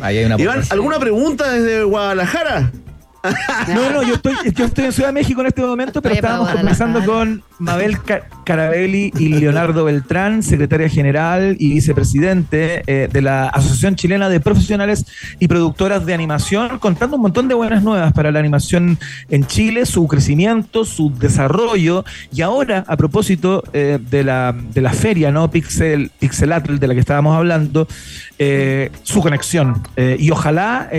Ahí hay una Iván, proporción. ¿alguna pregunta desde Guadalajara? No, no, yo estoy, yo estoy en Ciudad de México en este momento, pero Oye, estábamos conversando con Mabel Ca- Carabelli y Leonardo Beltrán, secretaria general y vicepresidente eh, de la Asociación Chilena de Profesionales y Productoras de Animación, contando un montón de buenas nuevas para la animación en Chile, su crecimiento, su desarrollo. Y ahora, a propósito eh, de, la, de la feria, ¿no? Pixel, Pixelatl, de la que estábamos hablando, eh, su conexión. Y ojalá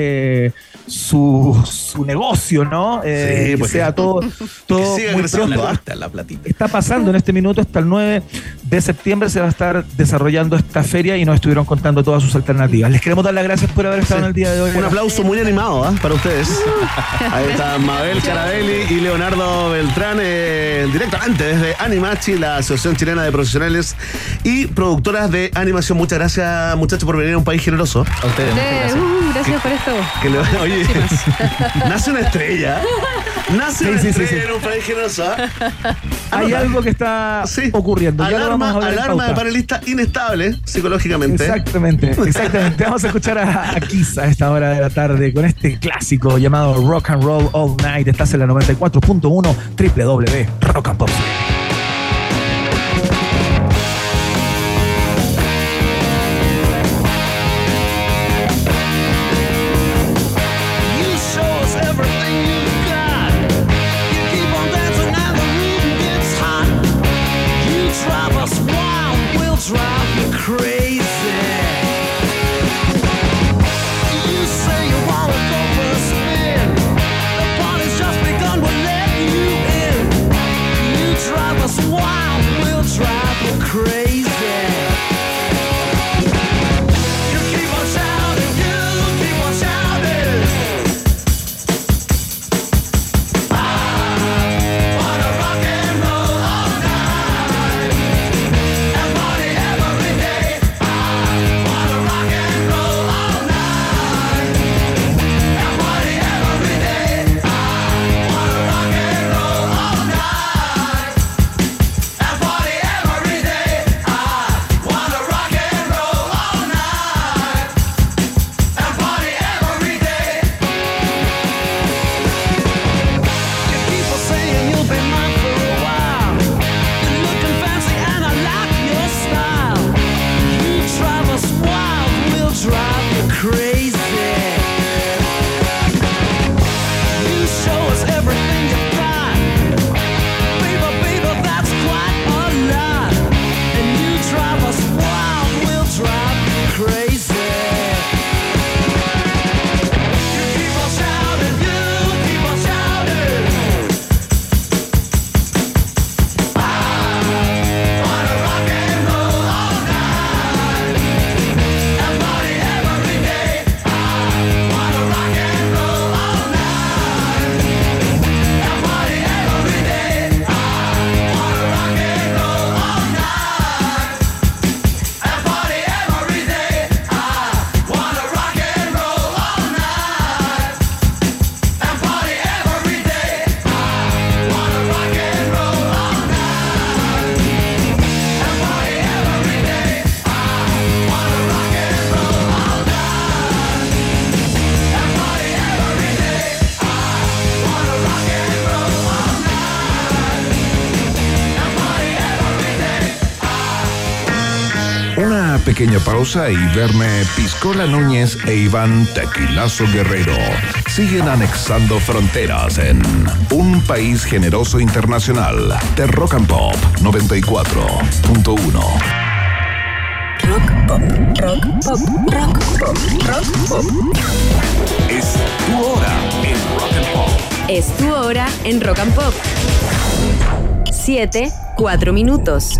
su, su negocio, ¿no? Sí, pues sea todo, todo siga muy creciendo. platita, la platita. Está pasando en este minuto hasta el 9 de septiembre se va a estar desarrollando esta feria y nos estuvieron contando todas sus alternativas. Les queremos dar las gracias por haber estado Sí. en el día de hoy. Un aplauso muy animado ¿ah? para ustedes. Ahí está Mabel Carabelli y Leonardo Beltrán, eh, directamente desde Animachi, la Asociación Chilena de Profesionales y Productoras de Animación. Muchas gracias, muchachos, por venir a un país generoso. A ustedes, Eh, gracias. uh, gracias por esto. Que le- oye, nace una estrella. Nace Sí, una sí, estrella sí. en un país generoso. ¿ah? Hay algo que está Sí. ocurriendo. Ya lo vamos a Alarma, alarma de panelista inestable psicológicamente. Exactamente, exactamente. Vamos a escuchar a, a Kiss a esta hora de la tarde con este clásico llamado Rock and Roll All Night. Estás en la 94.1 www Rock and Pop. Pequeña pausa y verme Piscola Núñez e Iván Tequilazo Guerrero siguen anexando fronteras en un país generoso internacional de Rock and Pop 94.1. Es tu hora en Rock and Pop. Es tu hora en Rock and Pop. 7, 4 minutos.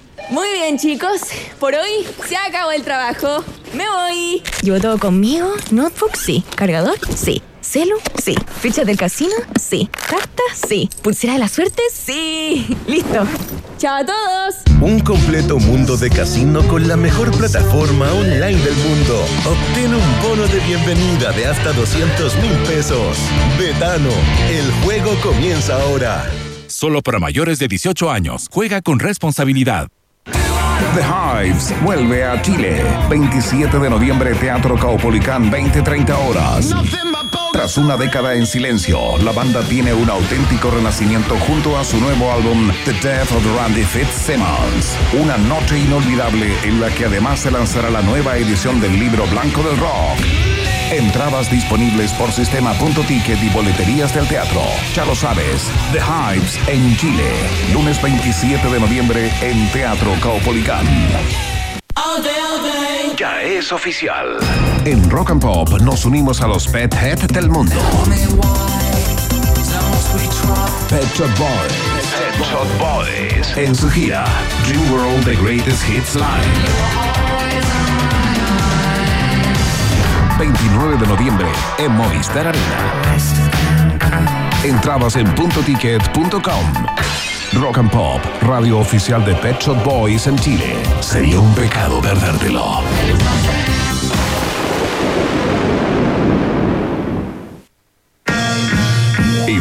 Muy bien chicos, por hoy se acabó el trabajo. Me voy. ¿Llevo todo conmigo? ¿Notebook? Sí. ¿Cargador? Sí. ¿Celu? Sí. ¿Fichas del casino? Sí. ¿Cartas? Sí. ¿Pulsera de la suerte? Sí. Listo. ¡Chao a todos! Un completo mundo de casino con la mejor plataforma online del mundo. Obtén un bono de bienvenida de hasta 200 mil pesos. Betano, el juego comienza ahora. Solo para mayores de 18 años. Juega con responsabilidad. The Hives vuelve a Chile. 27 de noviembre, Teatro Caupolicán, 20-30 horas. Tras una década en silencio, la banda tiene un auténtico renacimiento junto a su nuevo álbum The Death of Randy Fitzsimmons. Una noche inolvidable en la que además se lanzará la nueva edición del libro blanco del rock. Entradas disponibles por sistema.ticket y boleterías del teatro. Ya lo sabes, The Hives en Chile. Lunes 27 de noviembre en Teatro Caupolicán. Ya es oficial. En Rock and Pop nos unimos a los Pet Head del mundo. Pet Shop Boys. Pet Shop Boys. En su gira, Dream World The Greatest Hits Live. 29 de noviembre en Movistar Arena. Entradas en puntoticket.com. Rock and Pop, radio oficial de Pet Shop Boys en Chile. Sería un pecado perdértelo.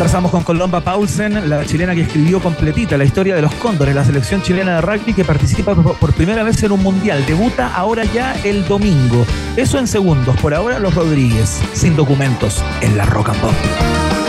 Conversamos con Colomba Paulsen, la chilena que escribió completita la historia de los cóndores, la selección chilena de rugby que participa por primera vez en un mundial. Debuta ahora ya el domingo. Eso en segundos. Por ahora los Rodríguez, sin documentos, en la Rock and Pop.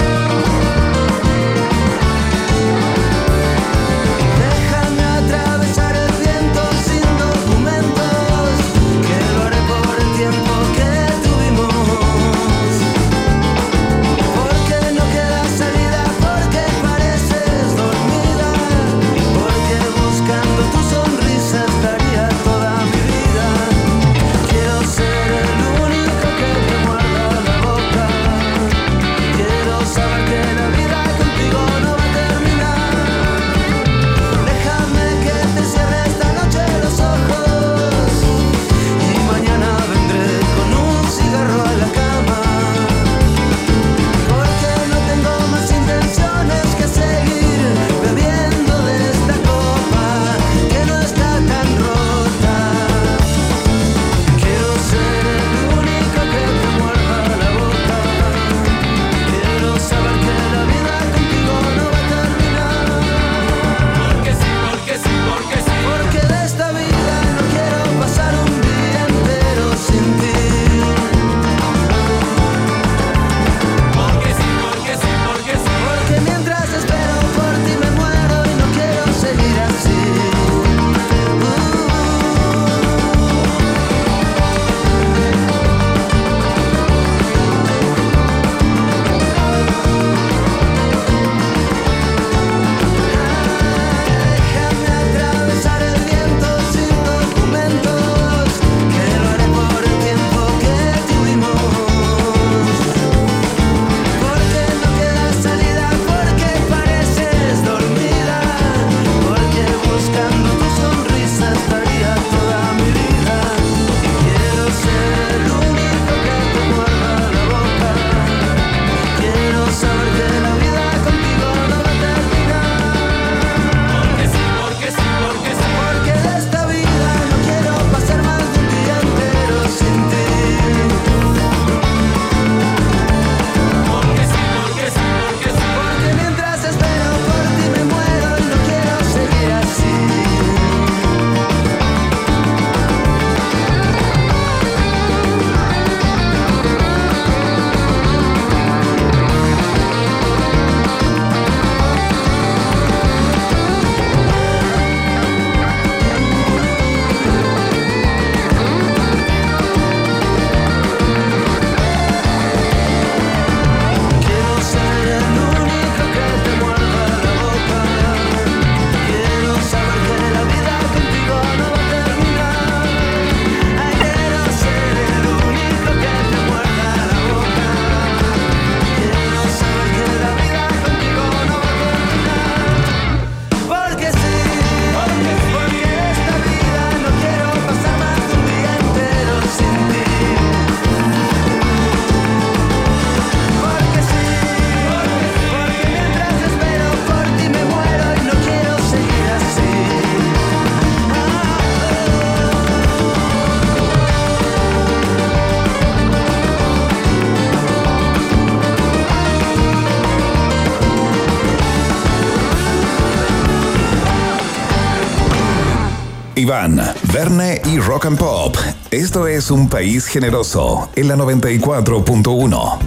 Iván, Verne y Rock and Pop. Esto es un país generoso en la 94.1.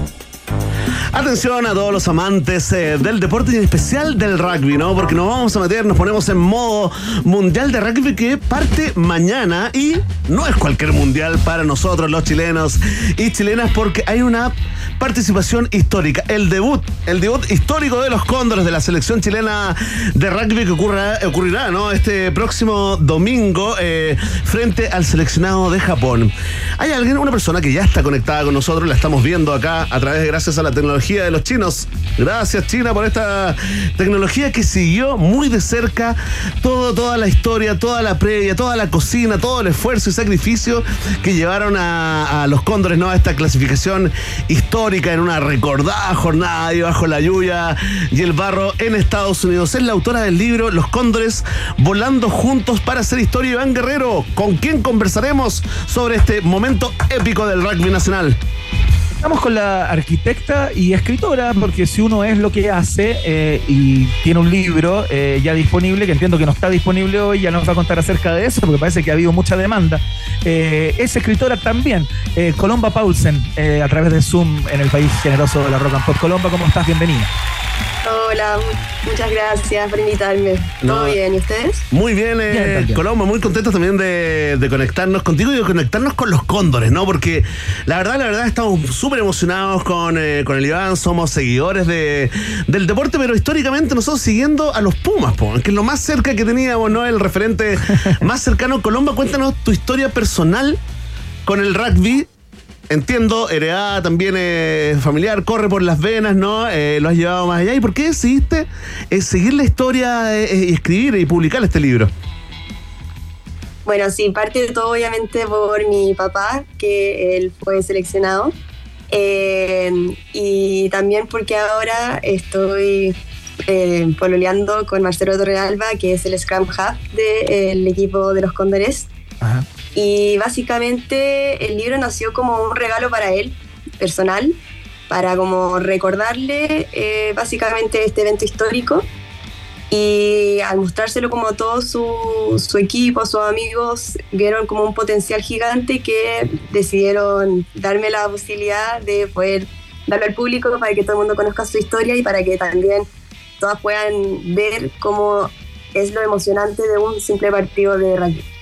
Atención a todos los amantes eh, del deporte y en especial del rugby, ¿no? Porque nos vamos a meter, nos ponemos en modo mundial de rugby que parte mañana y no es cualquier mundial para nosotros los chilenos y chilenas porque hay una participación histórica, el debut, el debut histórico de los cóndores de la selección chilena de rugby que ocurra- ocurrirá, ¿no? Este próximo domingo eh, frente al seleccionado de Japón. Hay alguien, una persona que ya está conectada con nosotros, la estamos viendo acá a través, gracias a la tecnología de los chinos. Gracias China por esta tecnología que siguió muy de cerca todo, toda la historia, toda la previa, toda la cocina, todo el esfuerzo y sacrificio que llevaron a, los cóndores, ¿no? A esta clasificación histórica en una recordada jornada ahí bajo la lluvia y el barro en Estados Unidos. Es la autora del libro Los Cóndores volando juntos para hacer historia Iván Guerrero, con quien conversaremos sobre este momento épico del rugby nacional. Estamos con la arquitecta y escritora, porque si uno es lo que hace eh, y tiene un libro eh, ya disponible, que entiendo que no está disponible hoy, ya nos va a contar acerca de eso, porque parece que ha habido mucha demanda. Eh, es escritora también, eh, Colomba Paulsen, eh, a través de Zoom en el país generoso de la Rock and Pop. Colomba, ¿cómo estás? Bienvenida. Hola, mu- muchas gracias por invitarme. No. ¿Todo bien? ¿Y ustedes? Muy bien, eh. Colombo, muy contentos también de, de conectarnos contigo y de conectarnos con los cóndores, ¿no? Porque la verdad, la verdad, estamos súper emocionados con, eh, con el Iván, somos seguidores de, del deporte, pero históricamente nosotros siguiendo a los Pumas, po, que es lo más cerca que teníamos, ¿no? El referente más cercano. Colombo, cuéntanos tu historia personal con el rugby. Entiendo, heredada también eh, familiar, corre por las venas, ¿no? Eh, lo has llevado más allá. ¿Y por qué decidiste eh, seguir la historia eh, y escribir y publicar este libro? Bueno, sí, parte de todo obviamente por mi papá, que él fue seleccionado. Eh, y también porque ahora estoy pololeando con Marcelo Torrealba, que es el Scrum Hub del equipo de los Cóndores. Ajá. Y básicamente el libro nació como un regalo para él, personal, para como recordarle eh, básicamente este evento histórico. Y al mostrárselo como todo su, su equipo, sus amigos, vieron como un potencial gigante que decidieron darme la posibilidad de poder darlo al público para que todo el mundo conozca su historia y para que también todas puedan ver cómo es lo emocionante de un simple partido de rugby.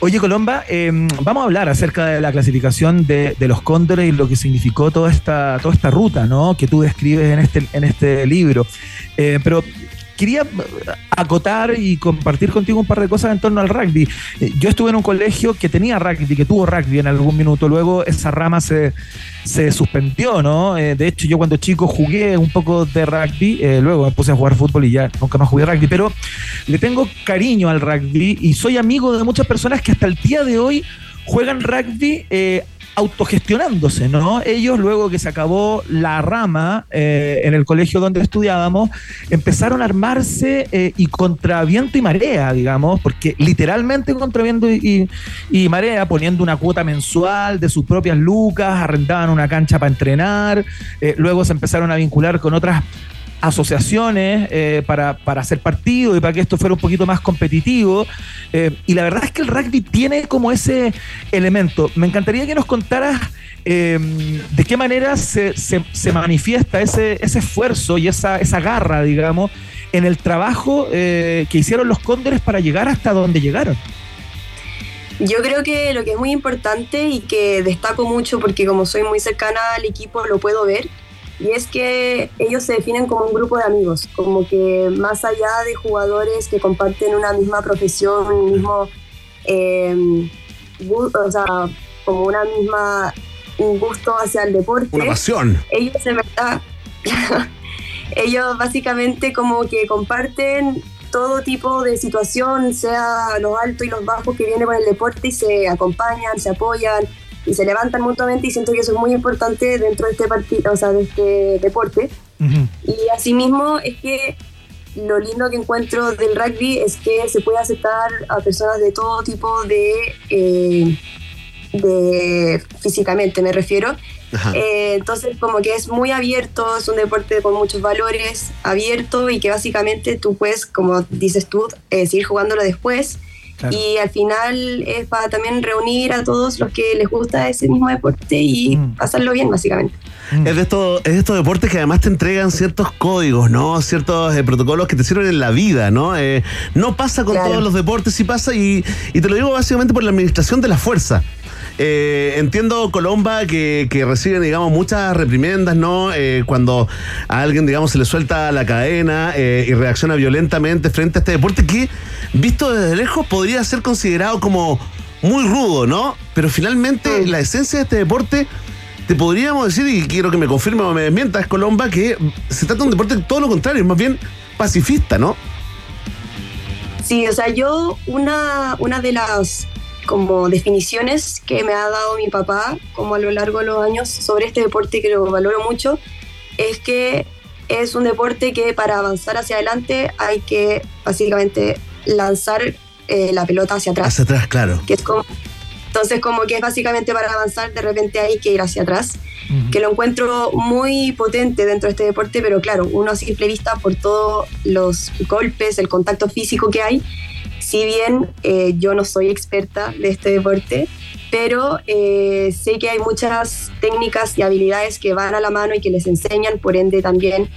Oye, Colomba, eh, vamos a hablar acerca de la clasificación de, de los cóndores y lo que significó toda esta, toda esta ruta ¿no? que tú describes en este, en este libro. Eh, pero quería acotar y compartir contigo un par de cosas en torno al rugby. Eh, Yo estuve en un colegio que tenía rugby, que tuvo rugby en algún minuto, luego esa rama se, se suspendió, ¿no? Eh, de hecho, yo cuando chico jugué un poco de rugby, eh, luego me puse a jugar fútbol y ya nunca más jugué rugby, pero le tengo cariño al rugby y soy amigo de muchas personas que hasta el día de hoy juegan rugby autogestionándose, ¿no? Ellos, luego que se acabó la rama eh, en el colegio donde estudiábamos, empezaron a armarse eh, y contra viento y marea, digamos, porque literalmente contra viento y, marea, poniendo una cuota mensual de sus propias lucas, arrendaban una cancha para entrenar, eh, luego se empezaron a vincular con otras asociaciones eh, para, para hacer partido y para que esto fuera un poquito más competitivo. Eh, y la verdad es que el rugby tiene como ese elemento. Me encantaría que nos contaras eh, de qué manera se, se- se manifiesta ese, ese esfuerzo y esa, esa garra, digamos, en el trabajo eh, que hicieron los cóndores para llegar hasta donde llegaron. Yo creo que lo que es muy importante y que destaco mucho porque como soy muy cercana al equipo lo puedo ver, y es que ellos se definen como un grupo de amigos, como que más allá de jugadores que comparten una misma profesión, un mismo, eh, o sea, como una misma, un gusto hacia el deporte Una pasión. ellos en verdad, ellos básicamente como que comparten todo tipo de situación, sea los altos y los bajos que viene con el deporte y se acompañan, se apoyan y se levantan mutuamente y siento que eso es muy importante dentro de este partido, o sea, de este deporte. Y asimismo es que lo lindo que encuentro del rugby es que se puede aceptar a personas de todo tipo de, eh, de físicamente me refiero. Eh, entonces como que es muy abierto, es un deporte con muchos valores, abierto y que básicamente tú puedes, como dices tú, eh, seguir jugándolo después Claro. Y al final es para también reunir a todos los que les gusta ese mismo deporte y Mm. pasarlo bien, básicamente. Es de, estos, es de estos deportes que además te entregan ciertos códigos, ¿no? Ciertos eh, protocolos que te sirven en la vida, ¿no? Eh, no pasa con Claro. todos los deportes, sí pasa, y, y te lo digo básicamente por la administración de la fuerza. Eh, entiendo, Colomba, que, que reciben, digamos, muchas reprimendas, ¿no? Eh, cuando a alguien, digamos, se le suelta la cadena eh, y reacciona violentamente frente a este deporte que, visto desde lejos, podría ser considerado como muy rudo, ¿no? Pero finalmente la esencia de este deporte te podríamos decir, y quiero que me confirme o me desmientas, Colomba, que se trata de un deporte todo lo contrario, más bien pacifista, ¿no? Sí, o sea, yo una, una de las como definiciones que me ha dado mi papá como a lo largo de los años sobre este deporte que lo valoro mucho es que es un deporte que para avanzar hacia adelante hay que básicamente lanzar eh, la pelota hacia atrás. Hacia atrás, claro. que es como, entonces como que es básicamente para avanzar de repente hay que ir hacia atrás, Ujú. que lo encuentro muy potente dentro de este deporte, pero claro, uno a simple vista por todos los golpes, el contacto físico que hay, si bien eh, yo no soy experta de este deporte, pero eh, sé que hay muchas técnicas y habilidades que van a la mano y que les enseñan, por ende también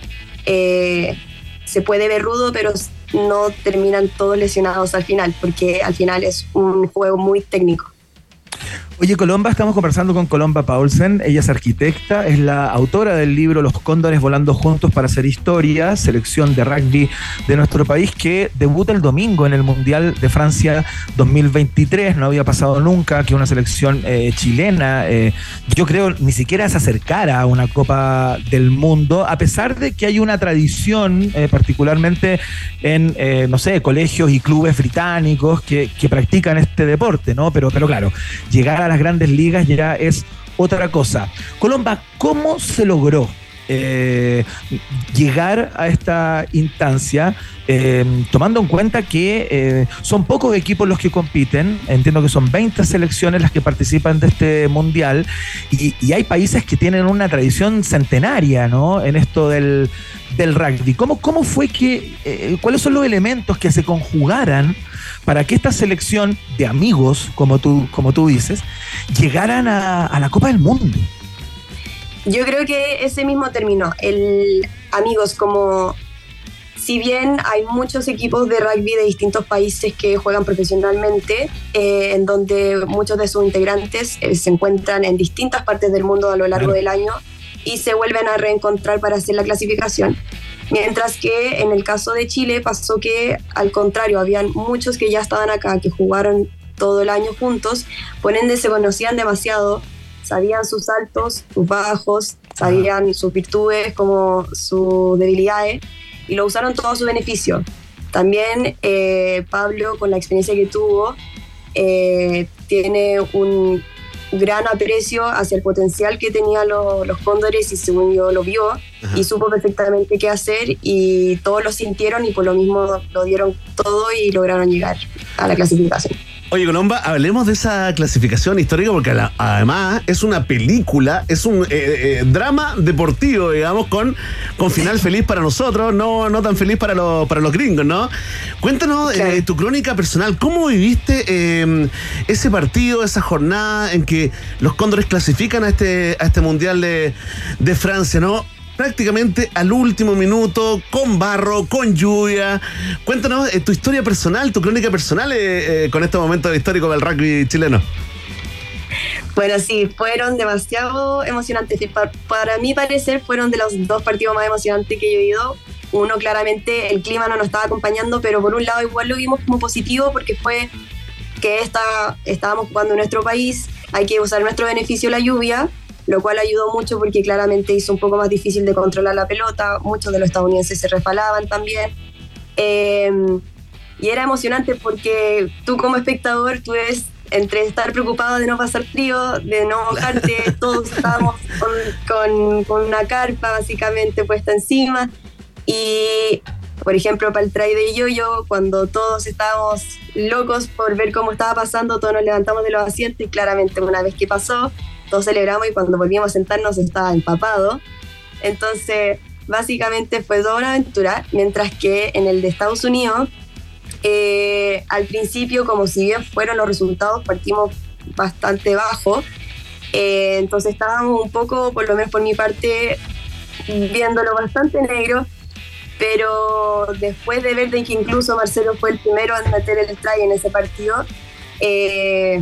eh, se puede ver rudo, pero no terminan todos lesionados al final, porque al final es un juego muy técnico. Oye, Colomba, estamos conversando con Colomba Paulsen. Ella es arquitecta, es la autora del libro Los Cóndores Volando Juntos para Hacer Historia, selección de rugby de nuestro país, que debuta el domingo en el Mundial de Francia 2023. No había pasado nunca que una selección eh, chilena, eh, yo creo, ni siquiera se acercara a una Copa del Mundo, a pesar de que hay una tradición, eh, particularmente en, no sé, colegios y clubes británicos que, que practican este deporte, ¿no? Pero, pero claro, llegar a las grandes ligas ya es otra cosa. Colomba, ¿cómo se logró eh, llegar a esta instancia, eh, tomando en cuenta que eh, son pocos equipos los que compiten, entiendo que son 20 selecciones las que participan de este mundial, y, y hay países que tienen una tradición centenaria ¿no? en esto del, del rugby. ¿Cómo, cómo fue que, eh, cuáles son los elementos que se conjugaran para que esta selección de amigos, como tú, como tú dices, llegaran a, a la Copa del Mundo? Yo creo que ese mismo término, el amigos, como si bien hay muchos equipos de rugby de distintos países que juegan profesionalmente, eh, en donde muchos de sus integrantes eh, se encuentran en distintas partes del mundo a lo largo del año y se vuelven a reencontrar para hacer la clasificación. Mientras que en el caso de Chile pasó que al contrario, habían muchos que ya estaban acá, que jugaron todo el año juntos, por ende se conocían demasiado, sabían sus altos, sus bajos, sabían sus virtudes como sus debilidades y lo usaron todo a su beneficio. También eh, Pablo, con la experiencia que tuvo, eh, tiene un gran aprecio hacia el potencial que tenían lo- los cóndores y según yo lo vio y supo perfectamente qué hacer y todos lo sintieron y por lo mismo lo dieron todo y lograron llegar a la clasificación. Oye, Colomba, hablemos de esa clasificación histórica porque la- además es una película, es un eh, eh, drama deportivo, digamos, con, con final feliz para nosotros, no, no tan feliz para, los para los gringos, ¿no? Cuéntanos eh, tu crónica personal, ¿cómo viviste eh, ese partido, esa jornada en que los cóndores clasifican a este, a este Mundial de, de Francia, ¿no? Prácticamente al último minuto, con barro, con lluvia. Cuéntanos eh, tu historia personal, tu crónica personal eh, eh, con este momento histórico del rugby chileno. Bueno, sí, fueron demasiado emocionantes. Pa- Para mi parecer, fueron de los dos partidos más emocionantes que yo he ido. Uno, claramente, el clima no nos estaba acompañando, pero por un lado, igual lo vimos como positivo porque fue que esta, estábamos jugando en nuestro país, hay que usar nuestro beneficio la lluvia, lo cual ayudó mucho porque claramente hizo un poco más difícil de controlar la pelota. Muchos de los estadounidenses se resbalaban también. Eh, y era emocionante porque tú como espectador, tú ves entre estar preocupado de no pasar frío, de no mojarte, todos estábamos con, con- con una carpa básicamente puesta encima. Y, por ejemplo, para el try de yo-yo, cuando todos estábamos locos por ver cómo estaba pasando, todos nos levantamos de los asientos y claramente una vez que pasó, todos celebramos y cuando volvíamos a sentarnos estaba empapado. Entonces, básicamente fue toda una aventura, mientras que en el de Estados Unidos Eh, al principio, como si bien fueron los resultados, partimos bastante bajo. Eh, entonces estábamos un poco, por lo menos por mi parte, viéndolo bastante negro. Pero después de ver de que incluso Marcelo fue el primero en meter el try en ese partido, eh,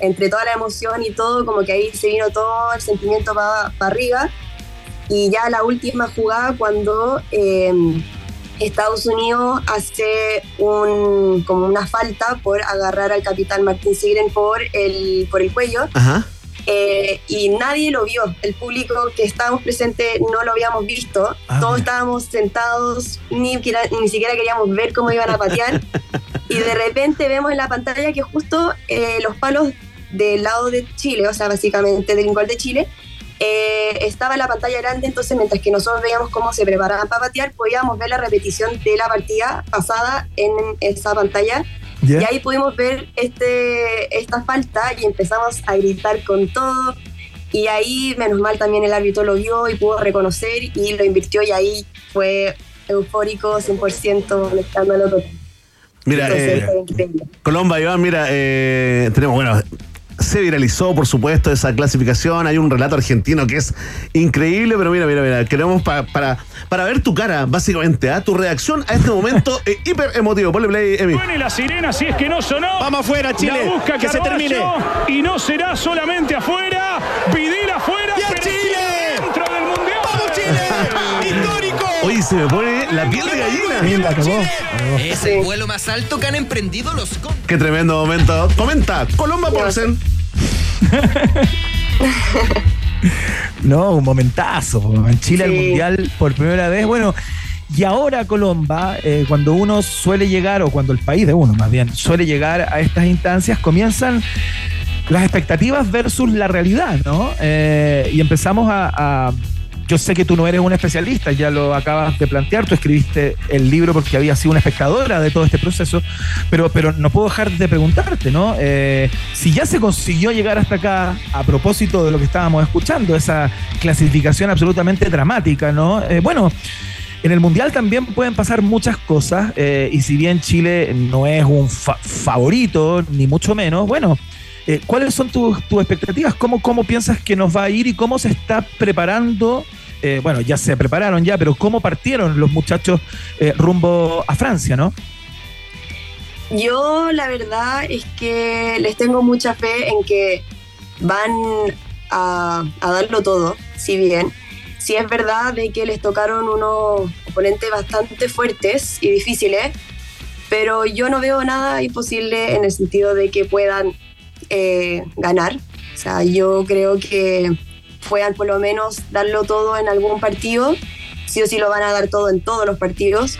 entre toda la emoción y todo, como que ahí se vino todo el sentimiento para arriba. Y ya la última jugada cuando eh, Estados Unidos hace un, como una falta por agarrar al capitán Martín Sigren por el, por el cuello. Ajá. Eh, y nadie lo vio. El público que estábamos presentes no lo habíamos visto. Ah, Todos estábamos sentados, ni, ni siquiera queríamos ver cómo iban a patear. y de repente vemos en la pantalla que justo eh, los palos del lado de Chile, o sea, básicamente del gol de Chile, eh, estaba en la pantalla grande, entonces mientras que nosotros veíamos cómo se preparaban para patear, podíamos ver la repetición de la partida pasada en esa pantalla ¿Ya? y ahí pudimos ver este, esta falta y empezamos a gritar con todo. Y ahí, menos mal, también el árbitro lo vio y pudo reconocer y lo invirtió. Y ahí fue eufórico, 100%, un escándalo total. Mira, Entonces, eh. Colomba, Iván, mira, eh, tenemos, bueno, se viralizó, por supuesto, esa clasificación. Hay un relato argentino que es increíble, pero mira, mira, mira, queremos pa- para, para ver tu cara, básicamente, ¿ah? tu reacción a este momento eh, hiper emotivo. Ponle play, Emi. Suene la sirena si es que no sonó. Vamos afuera, Chile. La busca que se termine. Y no será solamente afuera. Vidil Oye, se me pone la piel de gallina. Sí, la acabó. Es el vuelo más alto que han emprendido los. Qué tremendo momento. Comenta, Colomba Porcel. No, un momentazo. En Chile Sí. el Mundial por primera vez. Bueno, y ahora Colomba, eh, cuando uno suele llegar, o cuando el país de uno más bien, suele llegar a estas instancias, comienzan las expectativas versus la realidad, ¿no? Eh, y empezamos a, a- Yo sé que tú no eres un especialista, ya lo acabas de plantear, tú escribiste el libro porque habías sido una espectadora de todo este proceso, pero, pero no puedo dejar de preguntarte, ¿no? Eh, si ya se consiguió llegar hasta acá a propósito de lo que estábamos escuchando, esa clasificación absolutamente dramática, ¿no? Eh, bueno, en el Mundial también pueden pasar muchas cosas eh, y si bien Chile no es un fa- favorito, ni mucho menos, bueno, eh, ¿cuáles son tus, expectativas? ¿Cómo, ¿Cómo piensas que nos va a ir y cómo se está preparando? eh, bueno, ya se prepararon ya, pero ¿cómo partieron los muchachos eh, rumbo a Francia, no? Yo la verdad es que les tengo mucha fe en que van a, a darlo todo, si bien. Si es verdad de que les tocaron unos oponentes bastante fuertes y difíciles, pero yo no veo nada imposible en el sentido de que puedan eh, ganar. O sea, yo creo que puedan por lo menos darlo todo en algún partido. Sí o sí lo van a dar todo en todos los partidos.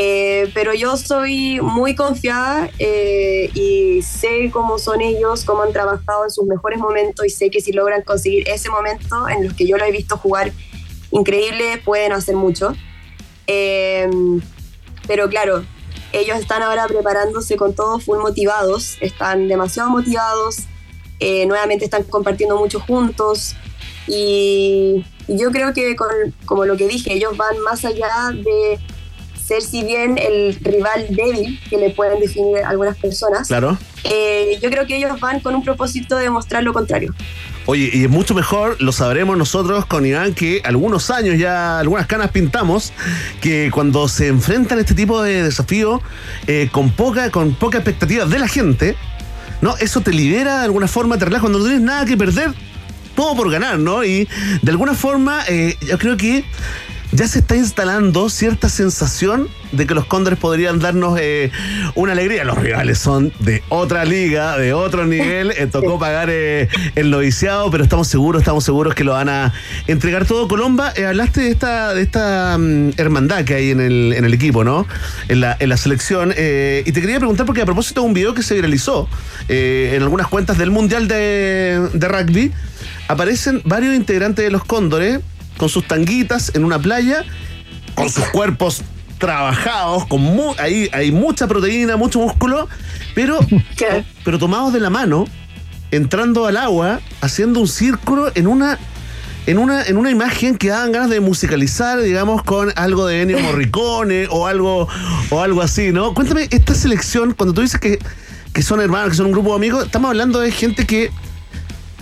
Eh, pero yo soy muy confiada eh, y sé cómo son ellos, cómo han trabajado en sus mejores momentos y sé que si logran conseguir ese momento en los que yo lo he visto jugar increíble, pueden hacer mucho. Eh, pero claro, ellos están ahora preparándose con todo full motivados, están demasiado motivados, eh, nuevamente están compartiendo mucho juntos y, y yo creo que con, como lo que dije, ellos van más allá de ser si bien el rival débil que le pueden definir algunas personas, Claro. eh, yo creo que ellos van con un propósito de mostrar lo contrario. Oye, y es mucho mejor, lo sabremos nosotros con Iván, que algunos años ya, algunas canas pintamos, que cuando se enfrentan este tipo de desafíos eh, con, poca, con poca expectativa de la gente, ¿no? Eso te libera de alguna forma, te relaja cuando no tienes nada que perder, todo por ganar, ¿no? Y de alguna forma, eh, yo creo que ya se está instalando cierta sensación de que los Cóndores podrían darnos eh, una alegría. Los rivales son de otra liga, de otro nivel. Eh, tocó pagar eh, el noviciado, pero estamos seguros, estamos seguros que lo van a entregar todo. Colomba, eh, hablaste de esta, de esta mm, hermandad que hay en el, en el equipo, ¿no? En la, en la selección. eh, y te quería preguntar, porque a propósito de un video que se viralizó eh, en algunas cuentas del Mundial de, de Rugby, aparecen varios integrantes de los Cóndores con sus tanguitas en una playa, con sus cuerpos trabajados, con mu- ahí hay mucha proteína, mucho músculo, pero, pero tomados de la mano, entrando al agua, haciendo un círculo en una en una, en una imagen que daban ganas de musicalizar, digamos, con algo de Ennio Morricone o algo, o algo así, ¿no? Cuéntame, esta selección, cuando tú dices que, que son hermanos, que son un grupo de amigos, estamos hablando de gente que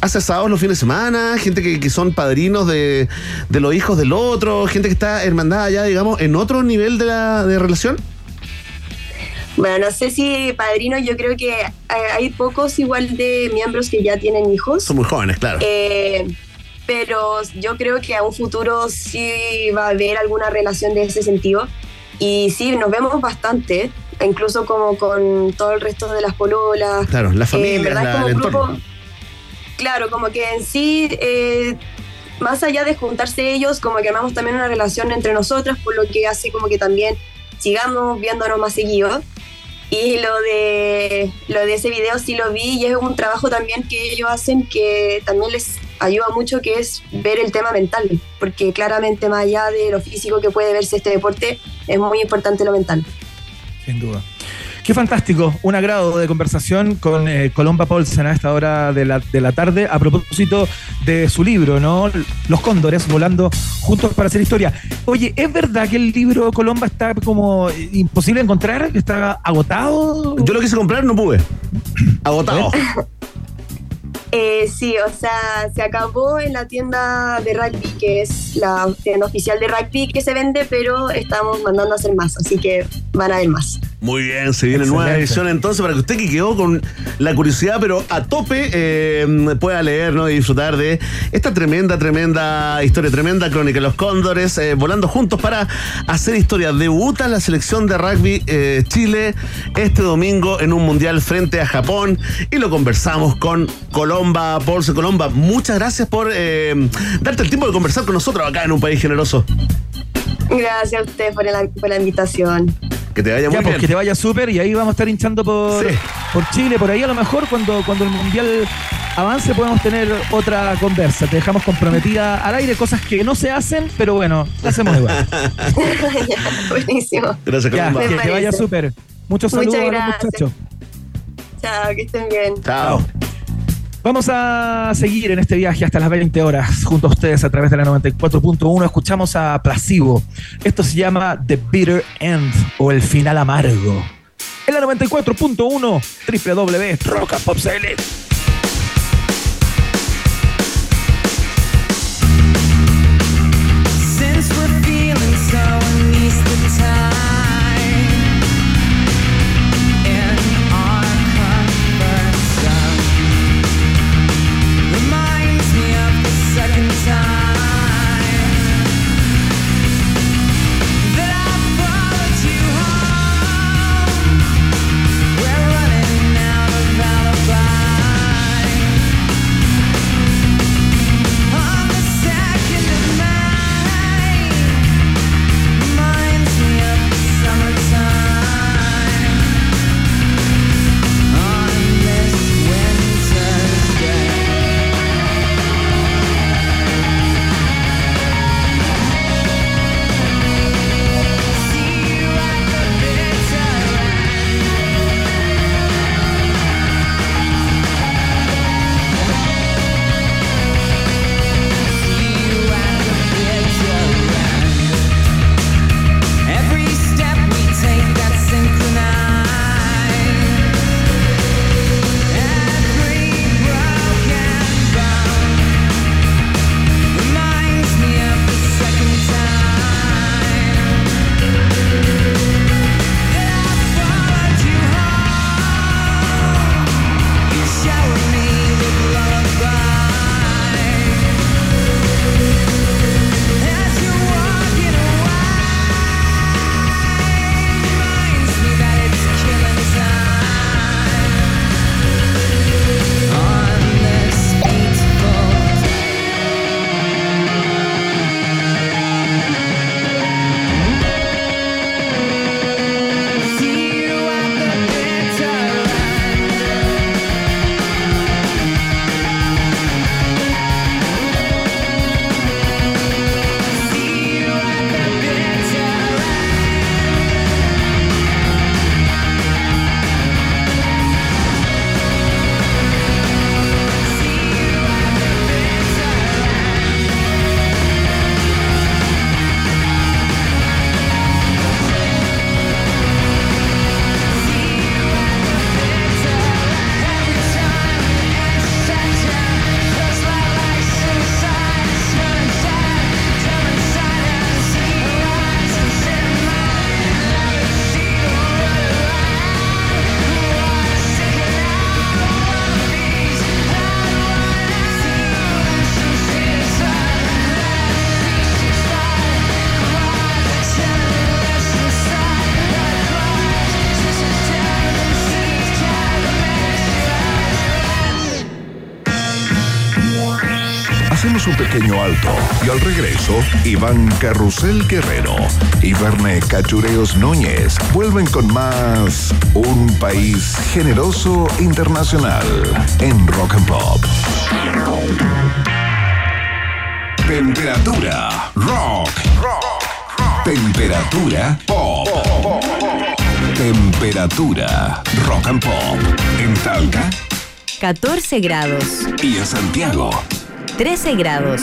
hace asados los fines de semana, gente que, que son padrinos de, de los hijos del otro, gente que está hermandada ya, digamos, en otro nivel de, la, de relación. Bueno, no sé si padrinos, yo creo que eh, hay pocos igual de miembros que ya tienen hijos. Son muy jóvenes, claro. Eh, pero yo creo que a un futuro sí va a haber alguna relación de ese sentido. Y sí, nos vemos bastante, incluso como con todo el resto de las pololas. Claro, la Eh, familia, verdad la- como el grupo- entorno. Claro, como que en sí, eh, más allá de juntarse ellos, como que armamos también una relación entre nosotras, por lo que hace como que también sigamos viéndonos más seguido. Y lo de, lo de ese video sí lo vi y es un trabajo también que ellos hacen que también les ayuda mucho, que es ver el tema mental, porque claramente más allá de lo físico que puede verse este deporte, es muy importante lo mental. Sin duda. Qué fantástico, un agrado de conversación con eh, Colomba Paulsen a esta hora de la, de la tarde a propósito de su libro, ¿no? Los cóndores volando juntos para hacer historia. Oye, ¿es verdad que el libro Colomba está como eh, imposible de encontrar? ¿Está agotado? Yo lo quise comprar, no pude. Agotado. Eh, sí, o sea, se acabó en la tienda de rugby, que es la tienda oficial de rugby que se vende, pero estamos mandando a hacer más, así que van a haber más. Muy bien, se viene nueva Excelente. edición entonces para que usted que quedó con la curiosidad, pero a tope, eh, pueda leer ¿no? y disfrutar de esta tremenda, tremenda historia, tremenda crónica. Los Cóndores eh, volando juntos para hacer historia. Debuta la selección de rugby eh, Chile este domingo en un mundial frente a Japón y lo conversamos con Colomba, Paulse Colomba. Muchas gracias por eh, darte el tiempo de conversar con nosotros acá en un país generoso. Gracias a por la, por la invitación. Que te vaya Ya, muy pues bien. que te vaya súper y ahí vamos a estar hinchando por, Sí. por Chile, por ahí a lo mejor cuando, cuando el Mundial avance podemos tener otra conversa. Te dejamos comprometida al aire, cosas que no se hacen, pero bueno, las hacemos igual. Buenísimo. Gracias, Ya, que te vaya súper. Muchos Muchas saludos a los muchachos. Chao, que estén bien. Chao. Vamos a seguir en este viaje hasta las 20 horas junto a ustedes a través de la 94.1. Escuchamos a Placebo. Esto se llama The Bitter End o El Final Amargo. En la 94.1 www.rockapopcl. Iván Carrusel Guerrero y Verne Cachureos Núñez vuelven con más Un País Generoso Internacional en Rock and Pop. Temperatura rock. Temperatura pop. Temperatura rock and pop. En Talca 14 grados, y en Santiago. 13 grados.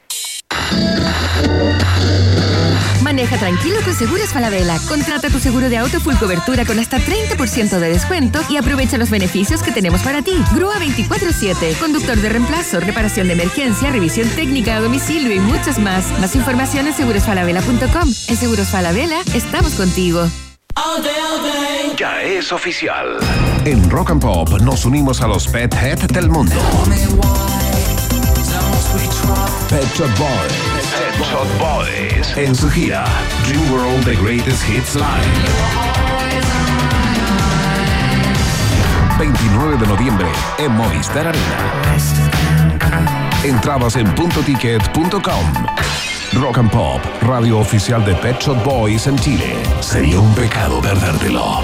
Maneja tranquilo con Seguros Falabella. Contrata tu seguro de auto full cobertura con hasta 30% de descuento y aprovecha los beneficios que tenemos para ti. Grúa 24-7, conductor de reemplazo, reparación de emergencia, revisión técnica a domicilio y muchos más. Más información en segurosfalabella.com. En Seguros Falabella estamos contigo. Ya es oficial. En Rock and Pop nos unimos a los Pet Head del mundo. Pet Shop Boys. Pet Shop Boys. En su gira Dream World The Greatest Hits Live. 29 de noviembre en Movistar Arena. Entradas en puntoticket.com. Rock and Pop, radio oficial de Pet Shop Boys en Chile. Sería un pecado perdértelo.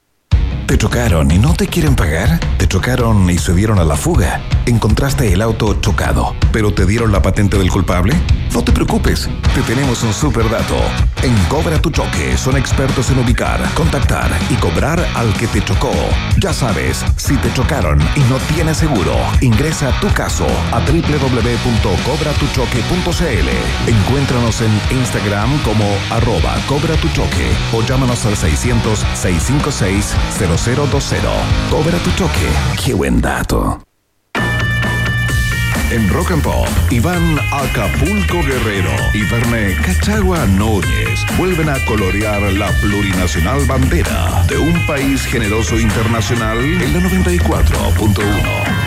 ¿Te chocaron y no te quieren pagar? ¿Te chocaron y se dieron a la fuga? ¿Encontraste el auto chocado, pero te dieron la patente del culpable? No te preocupes, te tenemos un super dato. En Cobra tu Choque son expertos en ubicar, contactar y cobrar al que te chocó. Ya sabes, si te chocaron y no tienes seguro, ingresa tu caso a www.cobratuchoque.cl. Encuéntranos en Instagram como arroba Cobra tu Choque o llámanos al 600-656-0020. Cobra tu Choque. Qué buen dato. En Rock and Pop, Iván Acapulco Guerrero y Verne Cachagua Núñez vuelven a colorear la plurinacional bandera de un país generoso internacional en la 94.1.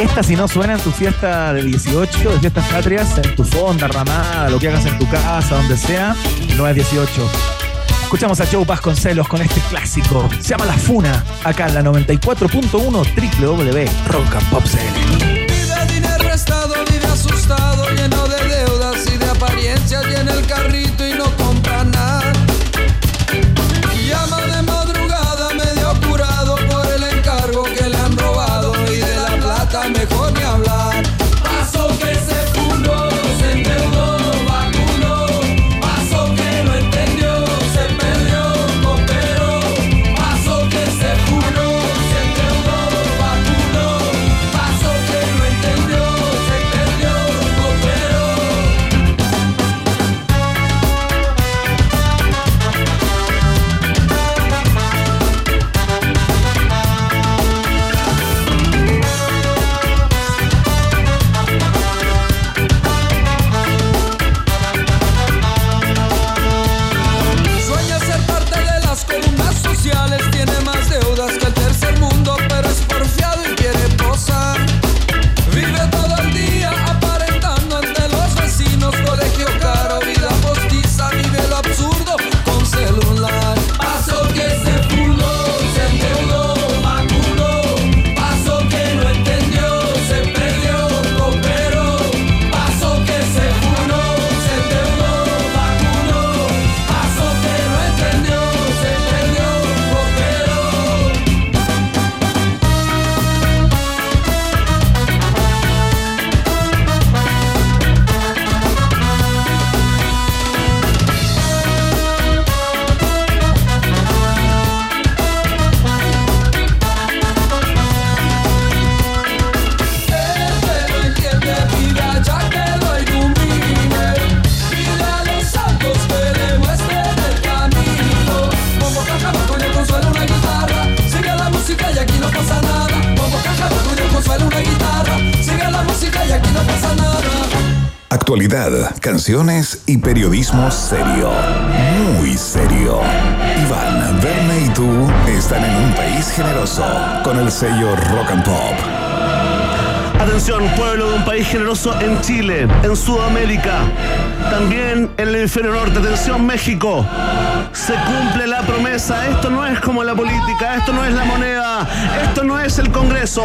Esta si no suena en tu fiesta de 18, de fiestas patrias, en tu fonda, ramada, lo que hagas en tu casa, donde sea, no es 18. Escuchamos a Joe Vasconcelos con este clásico. Se llama La Funa, acá en la 94.1 www.rockandpopcl. Vive dinero estado, vive asustado, lleno de deudas y de apariencias, llena el carrito y no sello Rock and Pop. Atención, pueblo de un país generoso en Chile, en Sudamérica, también en el hemisferio norte. Atención, México. Se cumple la promesa. Esto no es como la política, esto no es la moneda, esto no es el Congreso.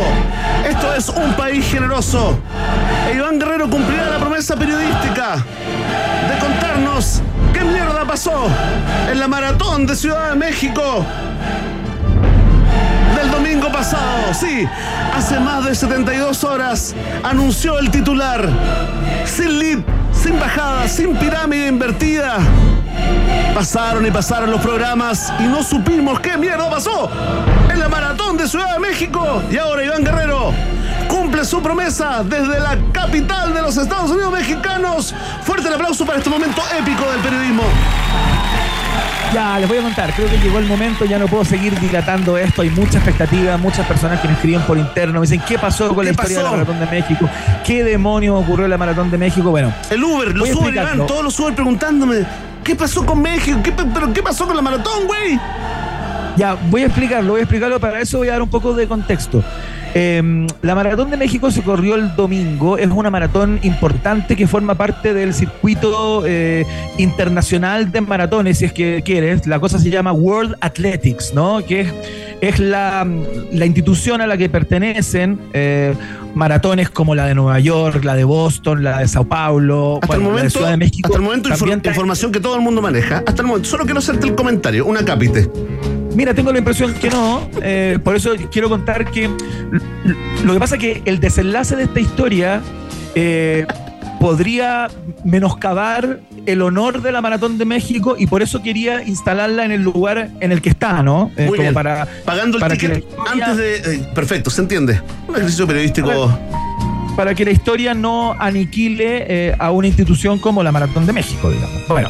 Esto es un país generoso. E Iván Guerrero cumplirá la promesa periodística de contarnos qué mierda pasó en la maratón de Ciudad de México del domingo pasado. Sí, hace más de 72 horas anunció el titular. Sin lead, sin bajada, sin pirámide invertida. Pasaron y pasaron los programas y no supimos qué mierda pasó en la maratón de Ciudad de México. Y ahora Iván Guerrero cumple su promesa desde la capital de los Estados Unidos mexicanos. Fuerte el aplauso para este momento épico del periodismo. Ya, les voy a contar. Creo que llegó el momento, ya no puedo seguir dilatando esto. Hay mucha expectativa, muchas personas que me escriben por interno. Me dicen, ¿qué pasó con la ¿Qué historia de la? Maratón de México? ¿Qué demonios ocurrió en la Maratón de México? Bueno, El Uber, los Uber. Iván, todos los Uber preguntándome, ¿qué pasó con México? ¿Qué, ¿Pero qué pasó con la maratón, güey? Ya, voy a explicarlo, voy a explicarlo. Para eso voy a dar un poco de contexto. Eh, la Maratón de México se corrió el domingo. Es una maratón importante que forma parte del circuito eh, internacional de maratones, si es que quieres. La cosa se llama World Athletics, ¿no? Que es, es la, la institución a la que pertenecen eh, maratones como la de Nueva York, la de Boston, la de Sao Paulo, Hasta el bueno, la de momento, Ciudad de México. hasta el momento infor- información que todo el mundo maneja. Hasta el momento, solo quiero hacerte el comentario, una cápite. Mira, tengo la impresión que no. eh, por eso quiero contar que lo que pasa es que el desenlace de esta historia eh, podría menoscabar el honor de la Maratón de México y por eso quería instalarla en el lugar en el que está, ¿no? Eh, Muy como bien. para Pagando el para que ticket historia- antes de... eh, perfecto, se entiende. Un ejercicio periodístico. Para que la historia no aniquile eh, a una institución como la Maratón de México, digamos. Bueno,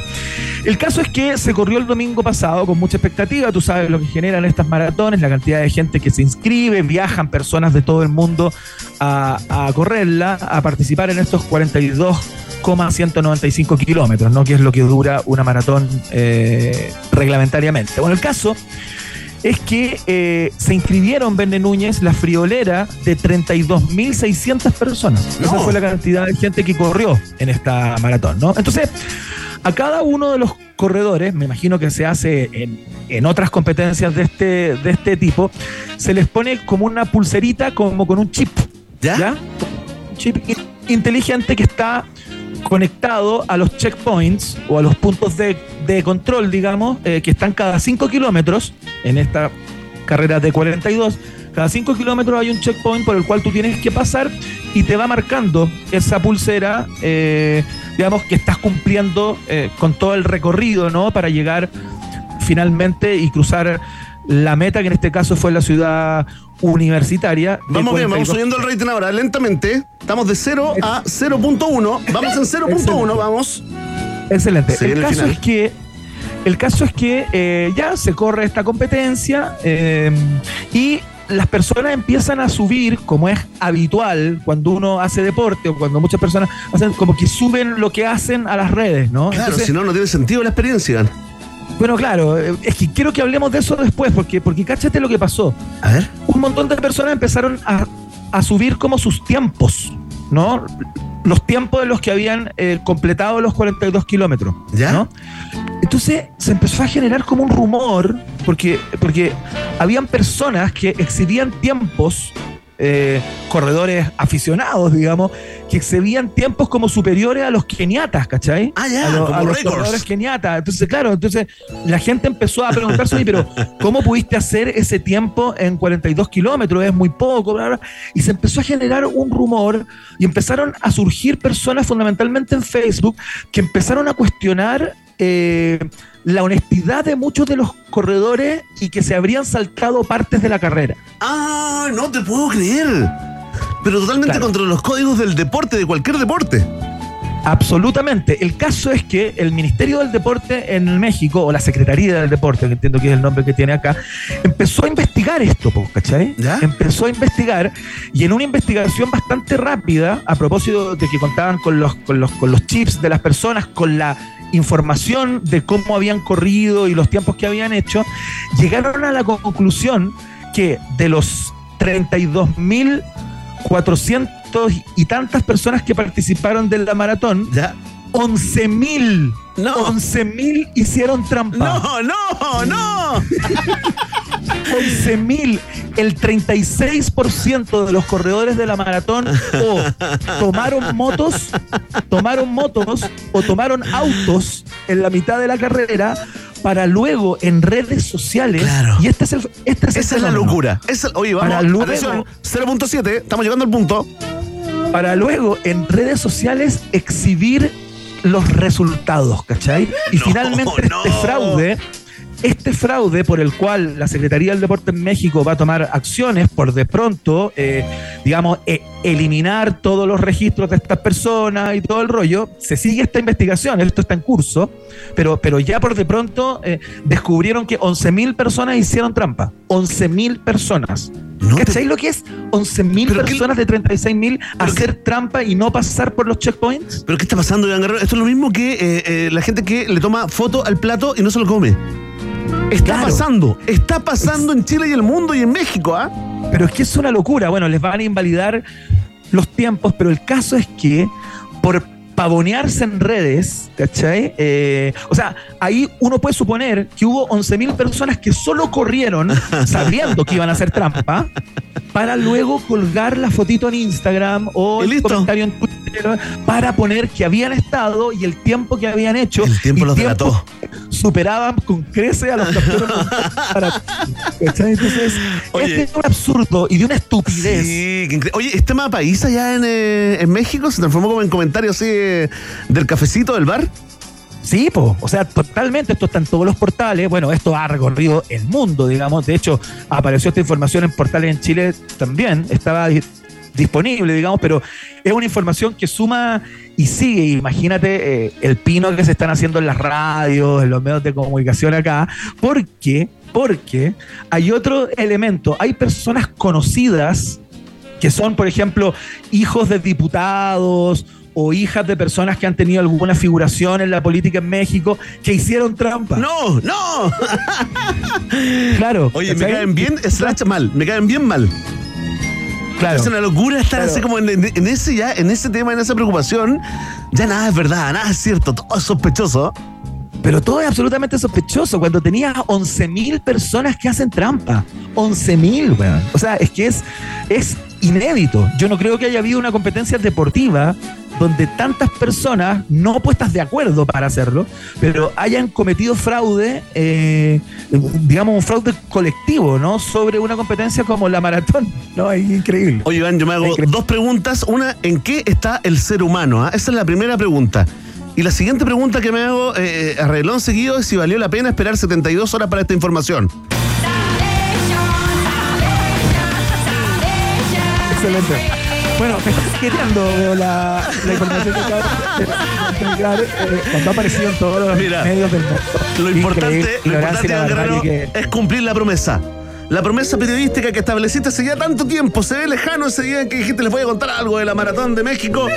el caso es que se corrió el domingo pasado con mucha expectativa, tú sabes lo que generan estas maratones, la cantidad de gente que se inscribe, viajan personas de todo el mundo a, correrla, a participar en estos 42,195 kilómetros, ¿no? que es lo que dura una maratón eh, reglamentariamente. Bueno, el caso es que eh, se inscribieron, Verne Núñez, la friolera de 32.600 personas. Esa fue la cantidad de gente que corrió en esta maratón, ¿no? Entonces, a cada uno de los corredores, me imagino que se hace en, en otras competencias de este, de este tipo, se les pone como una pulserita, como con un chip. ¿Ya? Un chip in- inteligente que está conectado a los checkpoints o a los puntos de, de control, digamos, eh, que están cada 5 kilómetros en esta carrera de 42. Cada 5 kilómetros hay un checkpoint por el cual tú tienes que pasar y te va marcando esa pulsera, eh, digamos, que estás cumpliendo eh, con todo el recorrido, ¿no? Para llegar finalmente y cruzar la meta, que en este caso fue la ciudad universitaria. Vamos bien, vamos 42 subiendo el rating ahora, lentamente. Estamos de 0 a 0.1. Vamos en 0.1, Excelente. vamos. Excelente. Se el caso es que el caso es que eh, ya se corre esta competencia eh, y las personas empiezan a subir, como es habitual cuando uno hace deporte o cuando muchas personas hacen, como que suben lo que hacen a las redes, ¿no? Claro, si no, no tiene sentido la experiencia. Bueno, claro, es que quiero que hablemos de eso después, porque, porque cáchate lo que pasó. A ver. Un montón de personas empezaron a, a subir como sus tiempos, ¿no? Los tiempos de los que habían eh, completado los 42 kilómetros. ¿Ya? ¿no? Entonces se empezó a generar como un rumor, porque, porque habían personas que exhibían tiempos, eh, corredores aficionados, digamos, que exhibían tiempos como superiores a los keniatas, ¿cachai? Ah, ya, a, lo- a los corredores keniatas. Entonces, claro, entonces la gente empezó a preguntarse, "Oye, pero ¿cómo pudiste hacer ese tiempo en 42 kilómetros? Es muy poco, bla, bla". Y se empezó a generar un rumor y empezaron a surgir personas fundamentalmente en Facebook que empezaron a cuestionar eh, la honestidad de muchos de los corredores y que se habrían saltado partes de la carrera. Ah, no te puedo creer. Pero totalmente Claro. contra los códigos del deporte, de cualquier deporte. Absolutamente. El caso es que el Ministerio del Deporte en México, o la Secretaría del Deporte, que entiendo que es el nombre que tiene acá, empezó a investigar esto, ¿cachai? Empezó a investigar y en una investigación bastante rápida, a propósito de que contaban con los, con los, con los chips de las personas, con la información de cómo habían corrido y los tiempos que habían hecho, llegaron a la conclusión que de los 32.400 y tantas personas que participaron de la maratón, 11.000 No. 11.000 hicieron trampa. No, no, no. 11.000. El 36% de los corredores de la maratón o tomaron motos, tomaron motos o tomaron autos en la mitad de la carrera para luego en redes sociales. Y este es el, este es el Esa es la locura. Esa- oye, vamos. Para luego- atención, 0.7, estamos llegando al punto. para luego en redes sociales exhibir los resultados, ¿cachai? Y finalmente este fraude, este fraude por el cual la Secretaría del Deporte en México va a tomar acciones por de pronto, eh, digamos, eh, eliminar todos los registros de estas personas y todo el rollo, se sigue esta investigación, esto está en curso, pero, pero ya por de pronto eh, descubrieron que 11.000 personas hicieron trampa. 11.000 personas. ¿Cachai lo que es 11.000 personas de 36.000 hacer trampa y no pasar por los checkpoints? ¿Pero qué está pasando, Iván Guerrero? Esto es lo mismo que eh, eh, la gente que le toma foto al plato y no se lo come. Está Claro. pasando, está pasando en Chile y el mundo y en México, ¿ah? Pero es que es una locura. Bueno, les van a invalidar los tiempos, pero el caso es que por pavonearse en redes, ¿cachai? Eh, o sea, ahí uno puede suponer que hubo 11.000 personas que solo corrieron sabiendo que iban a hacer trampa para luego colgar la fotito en Instagram o el comentario en Twitter para poner que habían estado y el tiempo que habían hecho. El tiempo los delató. Superaban con creces a los campeones para- ¿cachai? Entonces, este es un absurdo y de una estupidez. Sí, Oye, ¿es tema país allá en, eh, en México? ¿Se transformó como en comentario así del cafecito del bar? Sí, po. o sea, totalmente, esto está en todos los portales, bueno, esto ha recorrido el mundo, digamos, de hecho, apareció esta información en portales en Chile también, estaba di- disponible, digamos, pero es una información que suma y sigue, imagínate eh, el pino que se están haciendo en las radios, en los medios de comunicación acá, porque, porque hay otro elemento, hay personas conocidas que son, por ejemplo, hijos de diputados o hijas de personas que han tenido alguna figuración en la política en México que hicieron trampa. ¡No! ¡No! Claro. Oye, me caen bien, slash mal, me caen bien mal. Claro. Es una locura estar Claro. así como en ese ya, en ese tema, en esa preocupación. Ya nada es verdad, nada es cierto, todo es sospechoso. Pero todo es absolutamente sospechoso cuando tenías 11.000 personas que hacen trampa. 11.000, weón. O sea, es que es, es inédito. Yo no creo que haya habido una competencia deportiva donde tantas personas, no puestas de acuerdo para hacerlo, pero hayan cometido fraude, eh, digamos, un fraude colectivo, ¿no? Sobre una competencia como la maratón. No, es increíble. Oye, Iván, yo me hago dos preguntas. Una, ¿en qué está el ser humano? ah? Esa es la primera pregunta. Y la siguiente pregunta que me hago eh, a reglón seguido es si valió la pena esperar 72 horas para esta información. Excelente. Bueno, me está queriendo veo la, la información que acabo de eh, cuando ha aparecido en todos los Mira, medios del mundo. Lo importante, lo importante Guerrero, que- es cumplir la promesa. La promesa periodística que estableciste hace ya tanto tiempo, se ve lejano ese día en que dijiste les voy a contar algo de la maratón de México.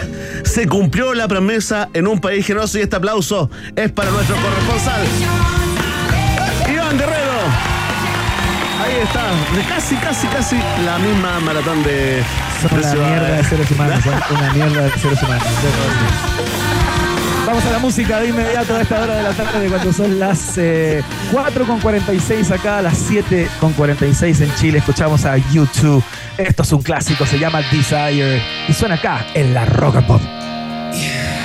Se cumplió la promesa en un país generoso y este aplauso es para nuestro corresponsal. Está, de casi, casi, casi la misma maratón de, Son de una Ciudad- mierda de seres humanos, son una mierda de seres humanos. Vamos a la música de inmediato a esta hora de la tarde cuando son las eh, 4.46 acá, las 7.46 en Chile. Escuchamos a YouTube. Esto es un clásico, se llama Desire y suena acá en la Rock and Pop. She's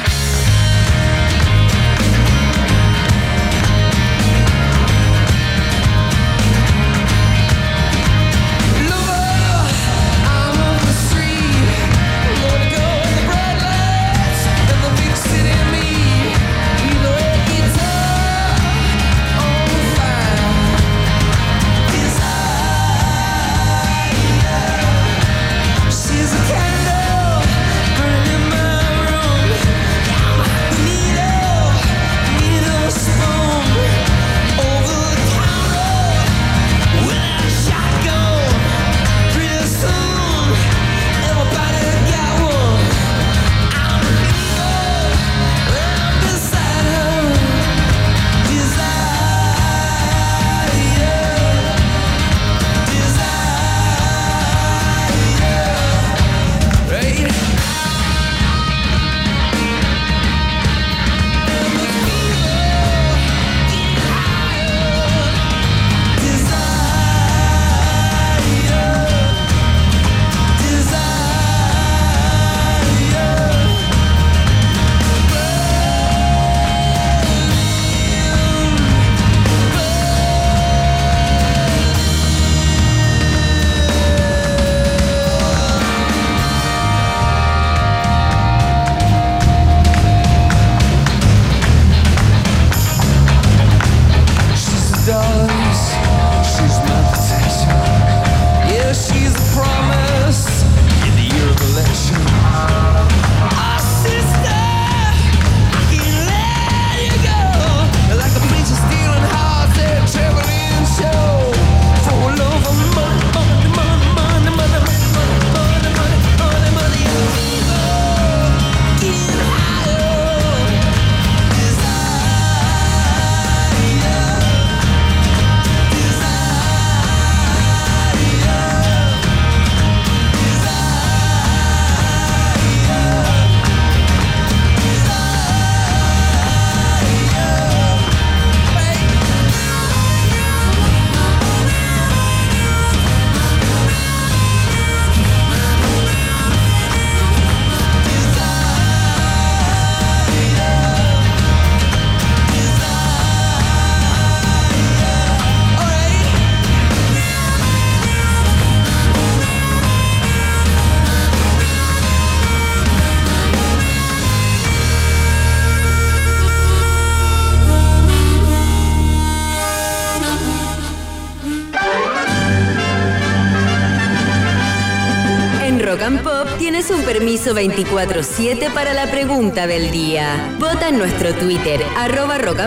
permiso 24-7 para la pregunta del día. Vota en nuestro Twitter, arroba rock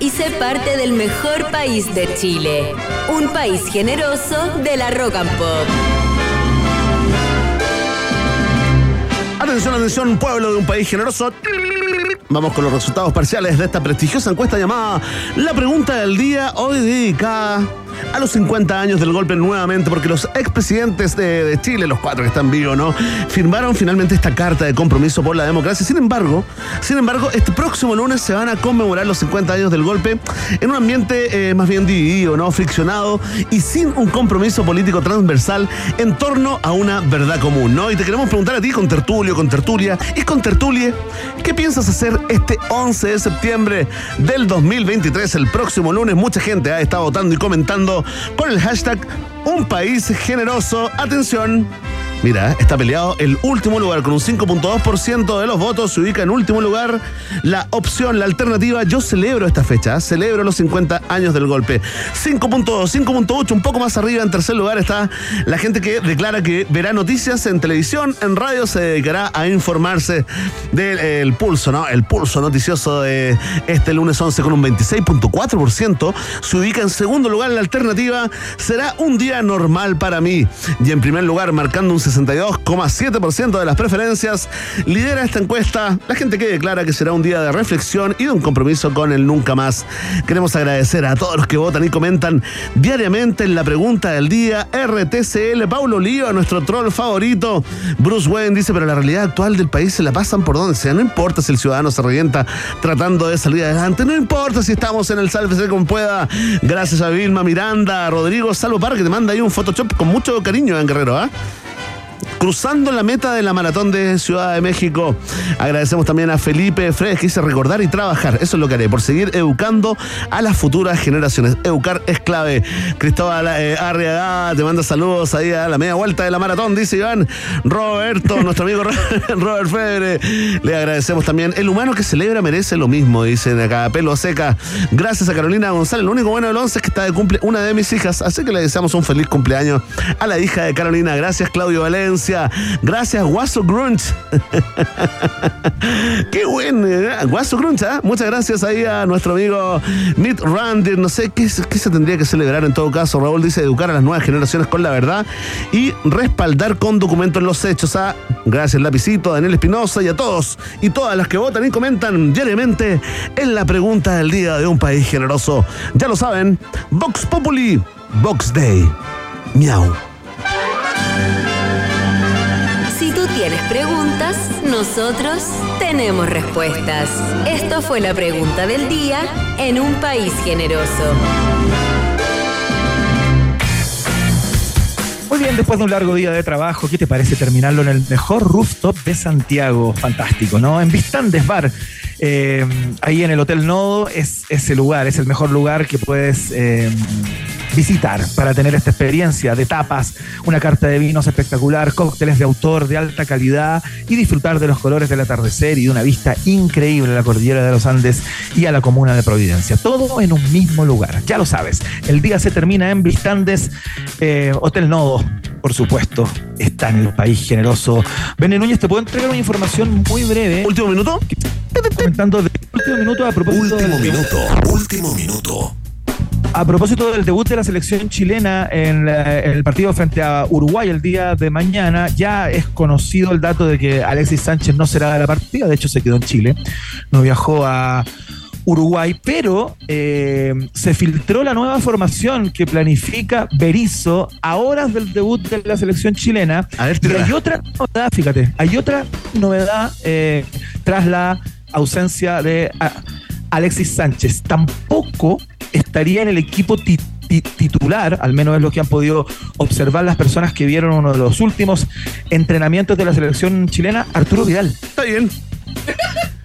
y sé parte del mejor país de Chile. Un país generoso de la rock and pop. Atención, atención, pueblo de un país generoso. Vamos con los resultados parciales de esta prestigiosa encuesta llamada La Pregunta del Día, hoy dedicada a los 50 años del golpe nuevamente, porque los expresidentes de, de Chile, los cuatro que están vivos, ¿no? Firmaron finalmente esta carta de compromiso por la democracia. Sin embargo, sin embargo, este próximo lunes se van a conmemorar los 50 años del golpe en un ambiente eh, más bien dividido, ¿no? Friccionado y sin un compromiso político transversal en torno a una verdad común, ¿no? Y te queremos preguntar a ti, con tertulio, con tertulia y con tertulie, ¿qué piensas hacer este 11 de septiembre del 2023, el próximo lunes? Mucha gente ha estado votando y comentando con el hashtag Un País Generoso. Atención. Mira, está peleado el último lugar con un 5.2% de los votos. Se ubica en último lugar la opción, la alternativa. Yo celebro esta fecha, celebro los 50 años del golpe. 5.2, 5.8, un poco más arriba. En tercer lugar está la gente que declara que verá noticias en televisión, en radio, se dedicará a informarse del el pulso, ¿no? El pulso noticioso de este lunes 11 con un 26.4%. Se ubica en segundo lugar la alternativa. Será un día normal para mí. Y en primer lugar, marcando un 62,7% de las preferencias, lidera esta encuesta la gente que declara que será un día de reflexión y de un compromiso con el nunca más. Queremos agradecer a todos los que votan y comentan diariamente en la pregunta del día. RTCL, Paulo Lío, nuestro troll favorito. Bruce Wayne dice, pero la realidad actual del país se la pasan por donde sea. No importa si el ciudadano se revienta tratando de salir adelante. No importa si estamos en el sálvese como pueda. Gracias a Vilma Miranda, Rodrigo Salvo que te manda ahí un Photoshop con mucho cariño en Guerrero, ¿ah? Cruzando la meta de la maratón de Ciudad de México. Agradecemos también a Felipe Fredes que dice recordar y trabajar. Eso es lo que haré, por seguir educando a las futuras generaciones. Educar es clave. Cristóbal eh, Arriaga te manda saludos ahí a la media vuelta de la maratón, dice Iván. Roberto, nuestro amigo Robert Febre. Le agradecemos también. El humano que celebra merece lo mismo, dicen acá. Pelo seca. Gracias a Carolina González. Lo único bueno del 11 es que está de cumple una de mis hijas. Así que le deseamos un feliz cumpleaños a la hija de Carolina. Gracias, Claudio Valencia. Gracias, Guaso Grunch. Qué bueno, ¿eh? Guaso Grunch, ¿ah? Muchas gracias ahí a nuestro amigo Nick Randy. No sé ¿qué, se tendría que celebrar en todo caso. Raúl dice educar a las nuevas generaciones con la verdad y respaldar con documentos los hechos. A gracias, Lapicito, Daniel Espinosa y a todos y todas las que votan y comentan diariamente en la pregunta del día de un país generoso. Ya lo saben, Vox Populi, Vox Day. Miau. Nosotros tenemos respuestas. Esto fue la pregunta del día en un país generoso. Muy bien, después de un largo día de trabajo, ¿qué te parece terminarlo en el mejor rooftop de Santiago? Fantástico, ¿no? En Vistandes Bar. Eh, ahí en el Hotel Nodo es ese lugar, es el mejor lugar que puedes eh, visitar para tener esta experiencia de tapas, una carta de vinos espectacular, cócteles de autor de alta calidad y disfrutar de los colores del atardecer y de una vista increíble a la cordillera de los Andes y a la comuna de Providencia. Todo en un mismo lugar. Ya lo sabes, el día se termina en Vistandes, eh, Hotel Nodo, por supuesto, está en el país generoso. Bene Núñez, te puedo entregar una información muy breve. ¿Último minuto? Comentando de último minuto a propósito Último del- minuto, último minuto. A propósito del debut de la selección chilena en, el partido frente a Uruguay el día de mañana, ya es conocido el dato de que Alexis Sánchez no será de la partida, de hecho se quedó en Chile, no viajó a Uruguay, pero eh, se filtró la nueva formación que planifica Berizzo a horas del debut de la selección chilena. A ver, y tira. hay otra novedad, fíjate, hay otra novedad eh, tras la ausencia de ah, Alexis Sánchez. Tampoco estaría en el equipo ti- ti- titular, al menos es lo que han podido observar las personas que vieron uno de los últimos entrenamientos de la selección chilena, Arturo Vidal. Está bien.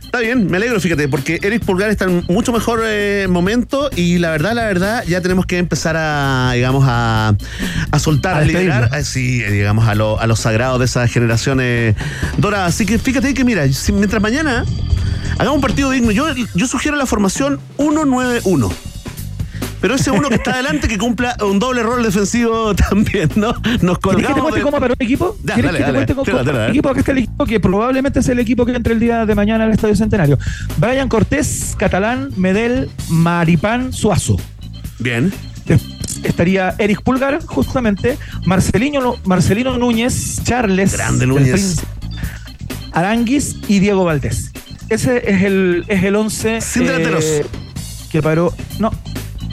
Está bien, me alegro, fíjate, porque Eric Pulgar está en mucho mejor eh, momento y la verdad, la verdad, ya tenemos que empezar a, digamos, a, a soltar, A a, liberar, despedirlo. así, eh, digamos, a, lo- a los sagrados de esas generaciones doradas. Así que fíjate que, mira, si- mientras mañana hagamos un partido digno, yo, yo sugiero la formación 1-9-1. Pero ese uno que está adelante que cumpla un doble rol defensivo también, ¿no? Nos ¿Quieres que te colgamos cuente de- cómo paró el equipo? Ya, ¿Quieres dale, que te dale. cuente cómo paró tira, el equipo? Acá está el equipo que probablemente es el equipo que entre el día de mañana al Estadio Centenario. Brian Cortés, Catalán, Medel, Maripán, Suazo. Bien. Estaría Eric Pulgar, justamente, Marcelino, Marcelino Núñez, Charles, Grande Núñez. Aranguis y Diego Valdés. Ese es el, es el 11 Sin delanteros. que paró. No,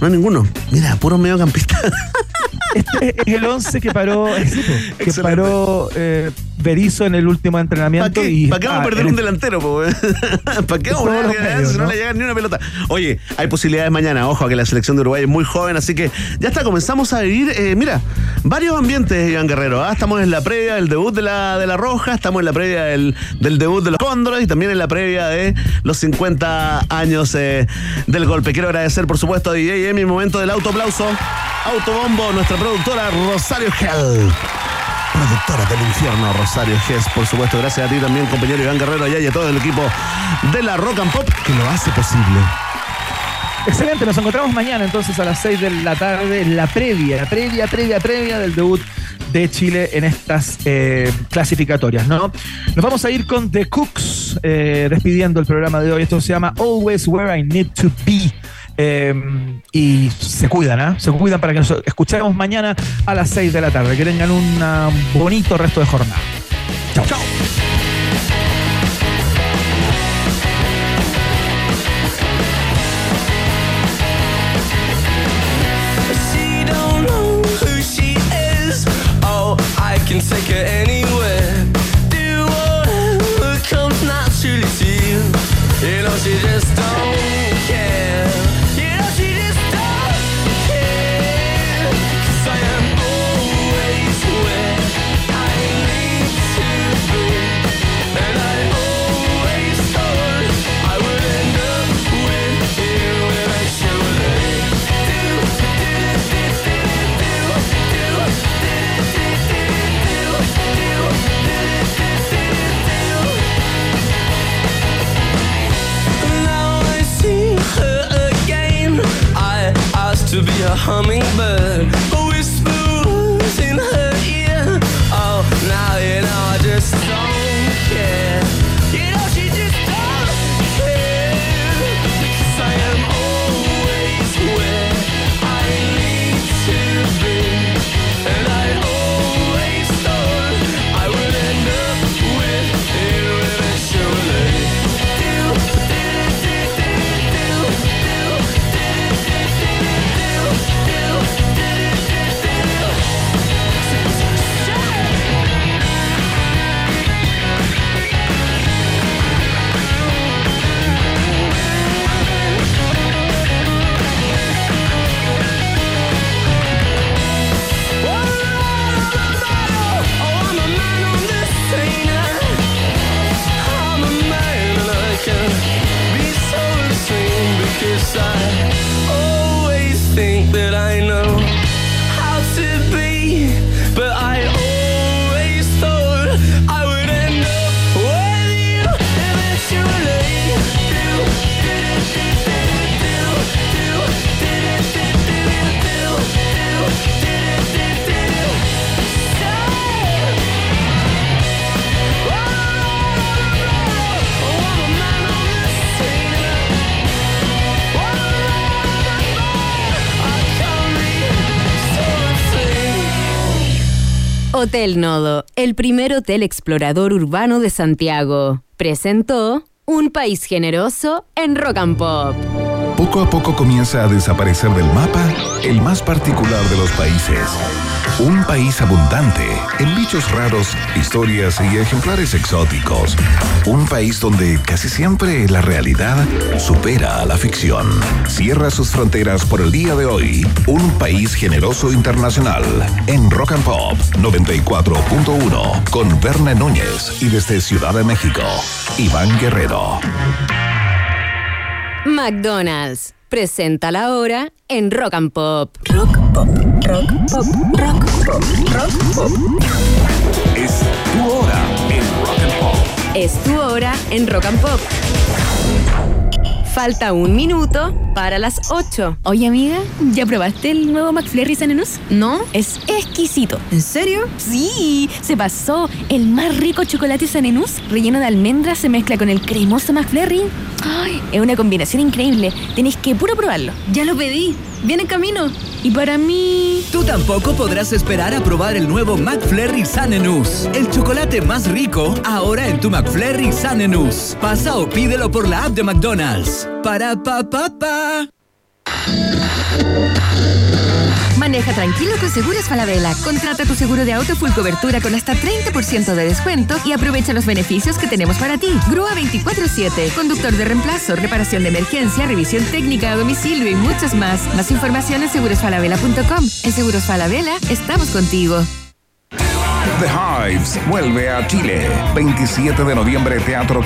No hay ninguno. Mira, puro mediocampistas. este es el 11 que paró, sí, que Excelente. paró eh, Berizzo en el último ¿Para entrenamiento. qué, y, ¿Para qué vamos ah, a perder en un el- delantero? po? ¿Para qué vamos a medios, si no, ¿no? le llega ni una pelota? Oye, hay posibilidades mañana. Ojo, a que la selección de Uruguay es muy joven, así que ya está, comenzamos a vivir, eh, mira, varios ambientes, Iván Guerrero. ¿ah? Estamos en la previa del debut de la, de la Roja, estamos en la previa del, del debut de los Cóndores y también en la previa de los 50 años eh, del golpe. Quiero agradecer, por supuesto, a DJ mi momento del autoaplauso. Autobombo, nuestra productora Rosario Gel. Productora del infierno, Rosario Gess, por supuesto. Gracias a ti también, compañero Iván Guerrero, y a todo el equipo de la Rock and Pop que lo hace posible. Excelente, nos encontramos mañana entonces a las 6 de la tarde, la previa, previa, previa, previa del debut de Chile en estas eh, clasificatorias, ¿no? Nos vamos a ir con The Cooks, eh, despidiendo el programa de hoy. Esto se llama Always Where I Need to Be. Eh, y se cuidan, ¿ah? Se cuidan para que nos escuchemos mañana a las 6 de la tarde. Que tengan un ah, bonito resto de jornada. Chao. Chao. Hotel Nodo, el primer hotel explorador urbano de Santiago, presentó Un país generoso en Rock and Pop. Poco a poco comienza a desaparecer del mapa el más particular de los países. Un país abundante en bichos raros, historias y ejemplares exóticos. Un país donde casi siempre la realidad supera a la ficción. Cierra sus fronteras por el día de hoy. Un país generoso internacional en Rock and Pop 94.1 con Verne Núñez y desde Ciudad de México, Iván Guerrero. McDonald's presenta la hora en Rock and Pop. Rock pop, rock pop, rock pop, rock pop. Es tu hora en Rock and Pop. Es tu hora en Rock and Pop. Falta un minuto para las 8. Oye, amiga, ¿ya probaste el nuevo McFlurry Sanenus? No, es exquisito. ¿En serio? Sí, se pasó. El más rico chocolate Sanenus, relleno de almendras, se mezcla con el cremoso McFlurry. Ay, es una combinación increíble. Tenéis que puro probarlo. Ya lo pedí. Viene en camino. Y para mí... Tú tampoco podrás esperar a probar el nuevo McFlurry Sanenus. El chocolate más rico, ahora en tu McFlurry Sanenus. Pasa o pídelo por la app de McDonald's. Para pa pa pa. Maneja tranquilo con Seguros Falabella. Contrata tu seguro de auto full cobertura con hasta 30% de descuento y aprovecha los beneficios que tenemos para ti. Grúa 24-7, conductor de reemplazo, reparación de emergencia, revisión técnica a domicilio y muchas más. Más información en segurosfalabella.com. En Seguros Falabella estamos contigo. The Hives vuelve a Chile. 27 de noviembre, Teatro